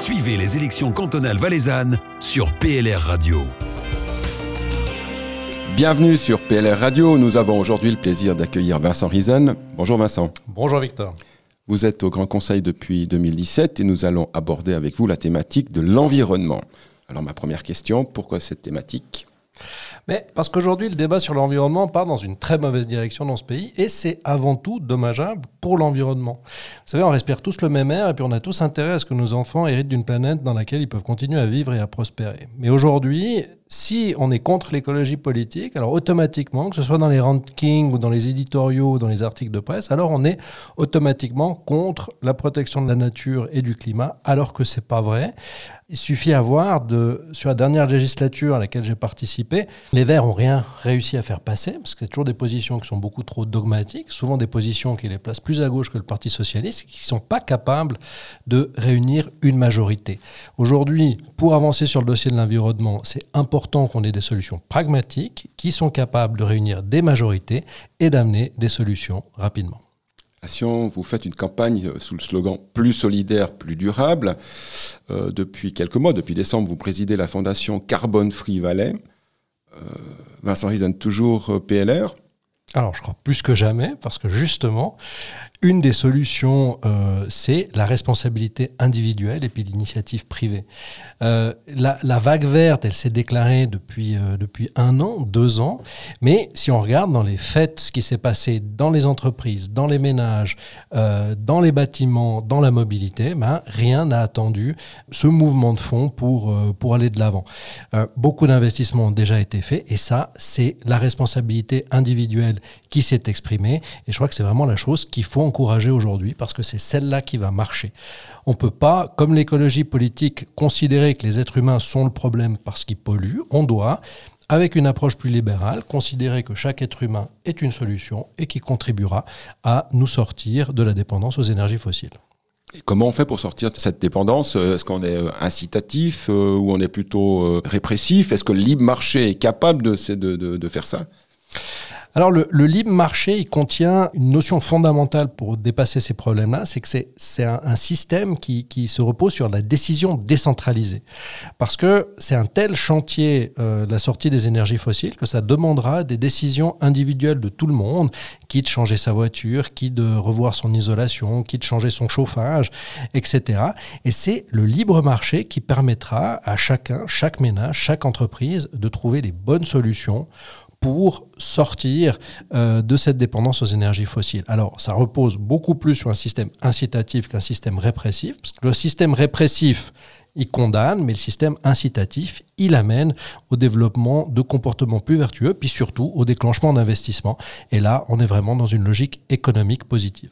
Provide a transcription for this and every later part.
Suivez les élections cantonales valaisannes sur PLR Radio. Bienvenue sur PLR Radio. Nous avons aujourd'hui le plaisir d'accueillir Vincent Riesen. Bonjour Vincent. Bonjour Victor. Vous êtes au Grand Conseil depuis 2017 et nous allons aborder avec vous la thématique de l'environnement. Alors ma première question, pourquoi cette thématique? Mais parce qu'aujourd'hui, le débat sur l'environnement part dans une très mauvaise direction dans ce pays et c'est avant tout dommageable pour l'environnement. Vous savez, on respire tous le même air et puis on a tous intérêt à ce que nos enfants héritent d'une planète dans laquelle ils peuvent continuer à vivre et à prospérer. Mais aujourd'hui, si on est contre l'écologie politique, alors automatiquement, que ce soit dans les rankings ou dans les éditoriaux ou dans les articles de presse, alors on est automatiquement contre la protection de la nature et du climat, alors que c'est pas vrai. Il suffit à voir de, sur la dernière législature à laquelle j'ai participé, les Verts ont rien réussi à faire passer, parce que c'est toujours des positions qui sont beaucoup trop dogmatiques, souvent des positions qui les placent plus à gauche que le Parti socialiste, qui ne sont pas capables de réunir une majorité. Aujourd'hui, pour avancer sur le dossier de l'environnement, c'est important qu'on ait des solutions pragmatiques qui sont capables de réunir des majorités et d'amener des solutions rapidement. Sion, vous faites une campagne euh, sous le slogan Plus solidaire, plus durable. Euh, depuis quelques mois, depuis décembre, vous présidez la fondation Carbone Free Valais. Euh, Vincent Riesen, toujours PLR alors, je crois plus que jamais, parce que justement, une des solutions, euh, c'est la responsabilité individuelle et puis l'initiative privée. Euh, la, vague verte, elle s'est déclarée depuis, euh, depuis un an, deux ans, mais si on regarde dans les faits ce qui s'est passé dans les entreprises, dans les ménages, dans les bâtiments, dans la mobilité, ben, rien n'a attendu ce mouvement de fond pour, pour aller de l'avant. beaucoup d'investissements ont déjà été faits et ça, c'est la responsabilité individuelle qui s'est exprimée et je crois que c'est vraiment la chose qu'il faut encourager aujourd'hui parce que c'est celle-là qui va marcher. On ne peut pas, comme l'écologie politique, considérer que les êtres humains sont le problème parce qu'ils polluent. On doit, avec une approche plus libérale, considérer que chaque être humain est une solution et qui contribuera à nous sortir de la dépendance aux énergies fossiles. Et comment on fait pour sortir de cette dépendance? Est-ce qu'on est euh, incitatif euh, ou on est plutôt euh, répressif? Est-ce que le libre marché est capable de, de, de faire ça? Alors le, libre marché, il contient une notion fondamentale pour dépasser ces problèmes-là, c'est que c'est un, système qui, se repose sur la décision décentralisée. Parce que c'est un tel chantier, euh, la sortie des énergies fossiles, que ça demandera des décisions individuelles de tout le monde, qui de changer sa voiture, qui de revoir son isolation, qui de changer son chauffage, etc. Et c'est le libre marché qui permettra à chacun, chaque ménage, chaque entreprise de trouver les bonnes solutions pour sortir euh, de cette dépendance aux énergies fossiles. Alors, ça repose beaucoup plus sur un système incitatif qu'un système répressif, parce que le système répressif, il condamne, mais le système incitatif, il amène au développement de comportements plus vertueux, puis surtout au déclenchement d'investissements. Et là, on est vraiment dans une logique économique positive.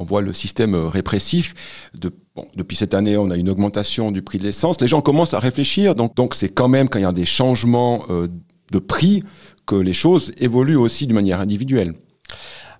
On voit le système répressif. De, depuis cette année, on a une augmentation du prix de l'essence. Les gens commencent à réfléchir. Donc, donc c'est quand même quand il y a des changements euh, de prix que les choses évoluent aussi d'une manière individuelle.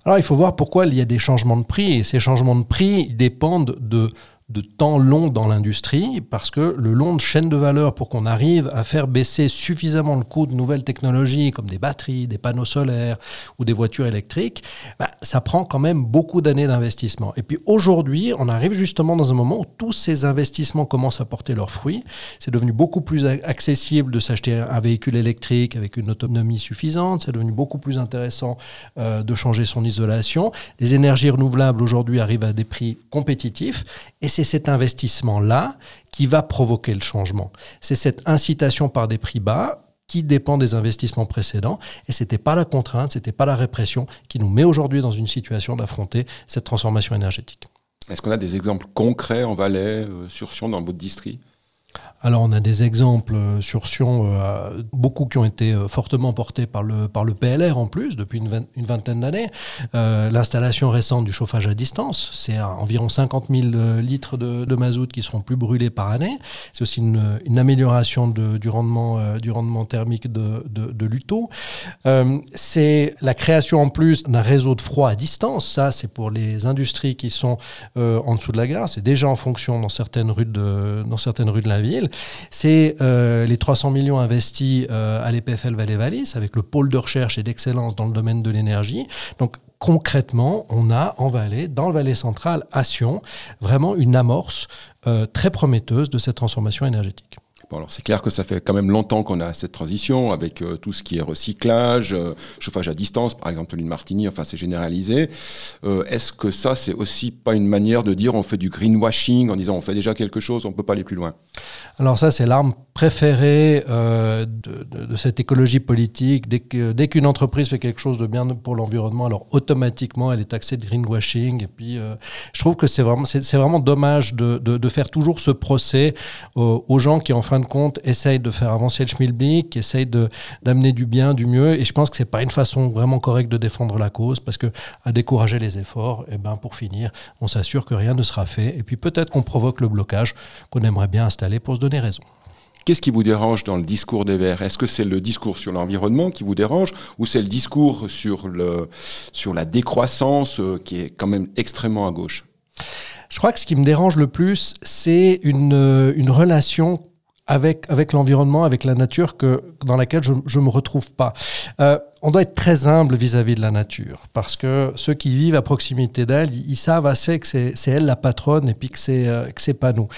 Alors il faut voir pourquoi il y a des changements de prix et ces changements de prix dépendent de de temps long dans l'industrie parce que le long de chaîne de valeur pour qu'on arrive à faire baisser suffisamment le coût de nouvelles technologies comme des batteries, des panneaux solaires ou des voitures électriques, bah, ça prend quand même beaucoup d'années d'investissement. Et puis aujourd'hui, on arrive justement dans un moment où tous ces investissements commencent à porter leurs fruits. C'est devenu beaucoup plus accessible de s'acheter un véhicule électrique avec une autonomie suffisante. C'est devenu beaucoup plus intéressant euh, de changer son isolation. Les énergies renouvelables aujourd'hui arrivent à des prix compétitifs et c'est cet investissement-là qui va provoquer le changement. C'est cette incitation par des prix bas qui dépend des investissements précédents. Et ce n'était pas la contrainte, ce n'était pas la répression qui nous met aujourd'hui dans une situation d'affronter cette transformation énergétique. Est-ce qu'on a des exemples concrets en Valais, euh, sur Sion, dans votre district alors on a des exemples euh, sur Sion, euh, beaucoup qui ont été euh, fortement portés par le, par le PLR en plus, depuis une, vingtaine d'années. L'installation récente du chauffage à distance, c'est environ 50 000 litres de, mazout qui seront plus brûlés par année. C'est aussi une, amélioration du, rendement, du rendement thermique de, de, de l'UTO. c'est la création en plus d'un réseau de froid à distance. Ça, c'est pour les industries qui sont en dessous de la gare. C'est déjà en fonction dans certaines rues de, dans certaines rues de la ville. C'est euh, les 300 millions investis euh, à l'EPFL Valais-Valis avec le pôle de recherche et d'excellence dans le domaine de l'énergie. Donc concrètement, on a en Valais, dans le Valais central, à Sion, vraiment une amorce très prometteuse de cette transformation énergétique. Alors c'est clair que ça fait quand même longtemps qu'on a cette transition avec euh, tout ce qui est recyclage, euh, chauffage à distance, par exemple l'île Martini, enfin c'est généralisé. Euh, est-ce que ça c'est aussi pas une manière de dire on fait du greenwashing en disant on fait déjà quelque chose, on peut pas aller plus loin? Alors ça c'est l'arme préférée de, cette écologie politique. Dès qu'une entreprise fait quelque chose de bien pour l'environnement, alors automatiquement elle est taxée de greenwashing. Et puis je trouve que c'est vraiment vraiment dommage de, de, faire toujours ce procès aux gens qui en fin de compte, essaye de faire avancer le schmilblick, essaye d'amener du bien, du mieux. Et je pense que c'est pas une façon vraiment correcte de défendre la cause, parce que à décourager les efforts, et eh ben pour finir, on s'assure que rien ne sera fait. Et puis peut-être qu'on provoque le blocage qu'on aimerait bien installer pour se donner raison. Qu'est-ce qui vous dérange dans le discours des Verts? Est-ce que c'est le discours sur l'environnement qui vous dérange ou c'est le discours sur, le, sur la décroissance euh, qui est quand même extrêmement à gauche? Je crois que ce qui me dérange le plus, c'est une, euh, une relation avec, avec l'environnement, avec la nature que, dans laquelle je ne me retrouve pas. Euh, on doit être très humble vis-à-vis de la nature, parce que ceux qui vivent à proximité d'elle, ils, savent assez que c'est elle la patronne et puis que c'est euh, pas nous.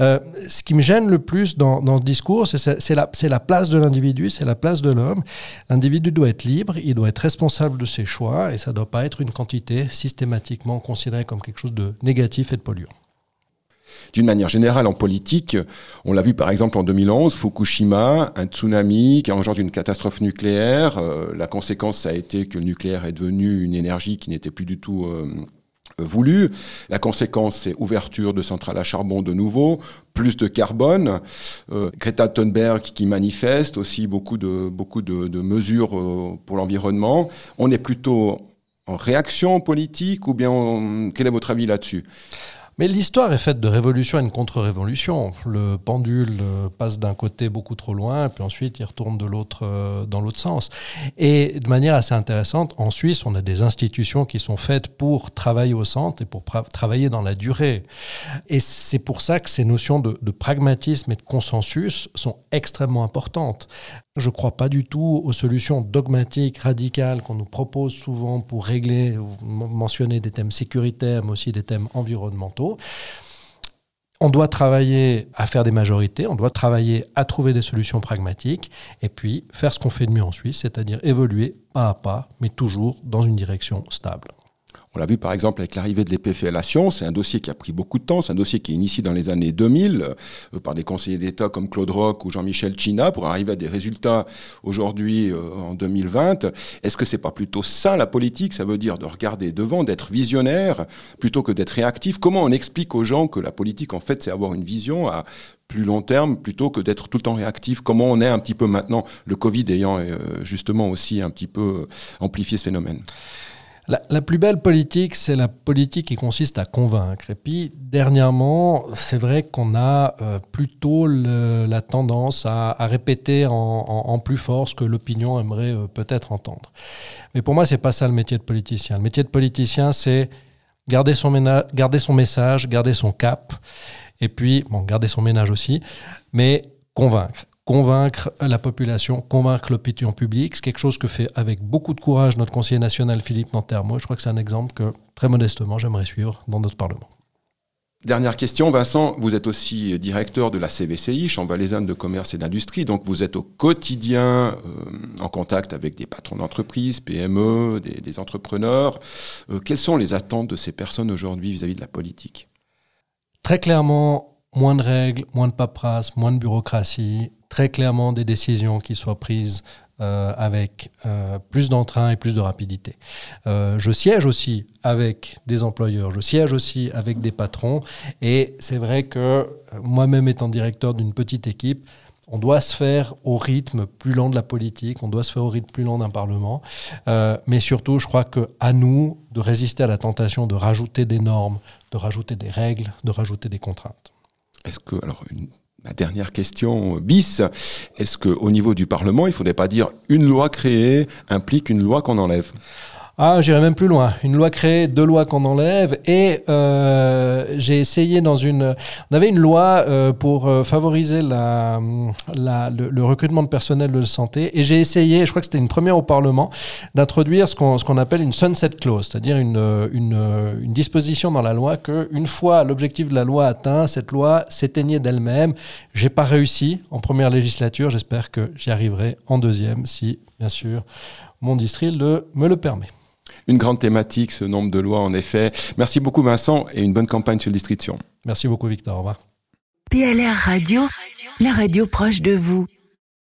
Euh, ce qui me gêne le plus dans, dans ce discours, c'est la, la place de l'individu, c'est la place de l'homme. L'individu doit être libre, il doit être responsable de ses choix, et ça ne doit pas être une quantité systématiquement considérée comme quelque chose de négatif et de polluant. D'une manière générale, en politique, on l'a vu par exemple en 2011, Fukushima, un tsunami qui a engendré une catastrophe nucléaire. Euh, la conséquence, a été que le nucléaire est devenu une énergie qui n'était plus du tout euh, voulue. La conséquence, c'est ouverture de centrales à charbon de nouveau, plus de carbone. Euh, Greta Thunberg qui manifeste aussi beaucoup de, beaucoup mesures pour l'environnement. On est plutôt en réaction politique ou bien quel est votre avis là-dessus? Mais l'histoire est faite de révolution et de contre-révolution. Le pendule euh, passe d'un côté beaucoup trop loin, puis ensuite il retourne de l'autre euh, dans l'autre sens. Et de manière assez intéressante, en Suisse, on a des institutions qui sont faites pour travailler au centre et pour travailler dans la durée. Et c'est pour ça que ces notions de, de pragmatisme et de consensus sont extrêmement importantes. Je ne crois pas du tout aux solutions dogmatiques, radicales qu'on nous propose souvent pour régler, mentionner des thèmes sécuritaires, mais aussi des thèmes environnementaux. On doit travailler à faire des majorités, on doit travailler à trouver des solutions pragmatiques, et puis faire ce qu'on fait de mieux en Suisse, c'est-à-dire évoluer pas à pas, mais toujours dans une direction stable. On l'a vu par exemple avec l'arrivée de l'épéfélation, c'est un dossier qui a pris beaucoup de temps, c'est un dossier qui est initié dans les années 2000 euh, par des conseillers d'État comme Claude Roch ou Jean-Michel China pour arriver à des résultats aujourd'hui euh, en 2020. Est-ce que c'est pas plutôt ça la politique? Ça veut dire de regarder devant, d'être visionnaire plutôt que d'être réactif. Comment on explique aux gens que la politique en fait c'est avoir une vision à plus long terme plutôt que d'être tout le temps réactif? Comment on est un petit peu maintenant, le Covid ayant euh, justement aussi un petit peu amplifié ce phénomène? La, plus belle politique, c'est la politique qui consiste à convaincre. Et puis, dernièrement, c'est vrai qu'on a euh, plutôt la tendance à, répéter en, plus fort ce que l'opinion aimerait euh, peut-être entendre. Mais pour moi, c'est pas ça le métier de politicien. Le métier de politicien, c'est garder son, garder son message, garder son cap, et puis, bon, garder son ménage aussi, mais convaincre convaincre la population, convaincre l'opinion publique. C'est quelque chose que fait avec beaucoup de courage notre conseiller national Philippe Nantermo. Je crois que c'est un exemple que, très modestement, j'aimerais suivre dans notre Parlement. Dernière question, Vincent, vous êtes aussi directeur de la CVCI, Chambre valaisanne de commerce et d'industrie, donc vous êtes au quotidien euh, en contact avec des patrons d'entreprise, PME, des, entrepreneurs. Euh, quelles sont les attentes de ces personnes aujourd'hui vis-à-vis de la politique? Très clairement, moins de règles, moins de paperasse, moins de bureaucratie, très clairement des décisions qui soient prises euh, avec euh, plus d'entrain et plus de rapidité. Euh, je siège aussi avec des employeurs, je siège aussi avec des patrons, et c'est vrai que moi-même étant directeur d'une petite équipe, on doit se faire au rythme plus lent de la politique, on doit se faire au rythme plus lent d'un Parlement, mais surtout, je crois que à nous de résister à la tentation de rajouter des normes, de rajouter des règles, de rajouter des contraintes. Est-ce que alors une Ma dernière question bis, est-ce qu'au niveau du Parlement, il ne faudrait pas dire une loi créée implique une loi qu'on enlève? Ah, j'irais même plus loin. Une loi créée, deux lois qu'on enlève. Et euh, j'ai essayé dans une. On avait une loi euh, pour euh, favoriser le, recrutement de personnel de santé. Et j'ai essayé, je crois que c'était une première au Parlement, d'introduire ce qu'on qu'on appelle une sunset clause, c'est-à-dire une, une, une, disposition dans la loi que une fois l'objectif de la loi atteint, cette loi s'éteignait d'elle-même. J'ai pas réussi en première législature. J'espère que j'y arriverai en deuxième, si bien sûr mon district le, me le permet une grande thématique, ce nombre de lois, en effet. Merci beaucoup, Vincent, et une bonne campagne sur le district Merci beaucoup, Victor. Au revoir. PLR Radio, la radio proche de vous.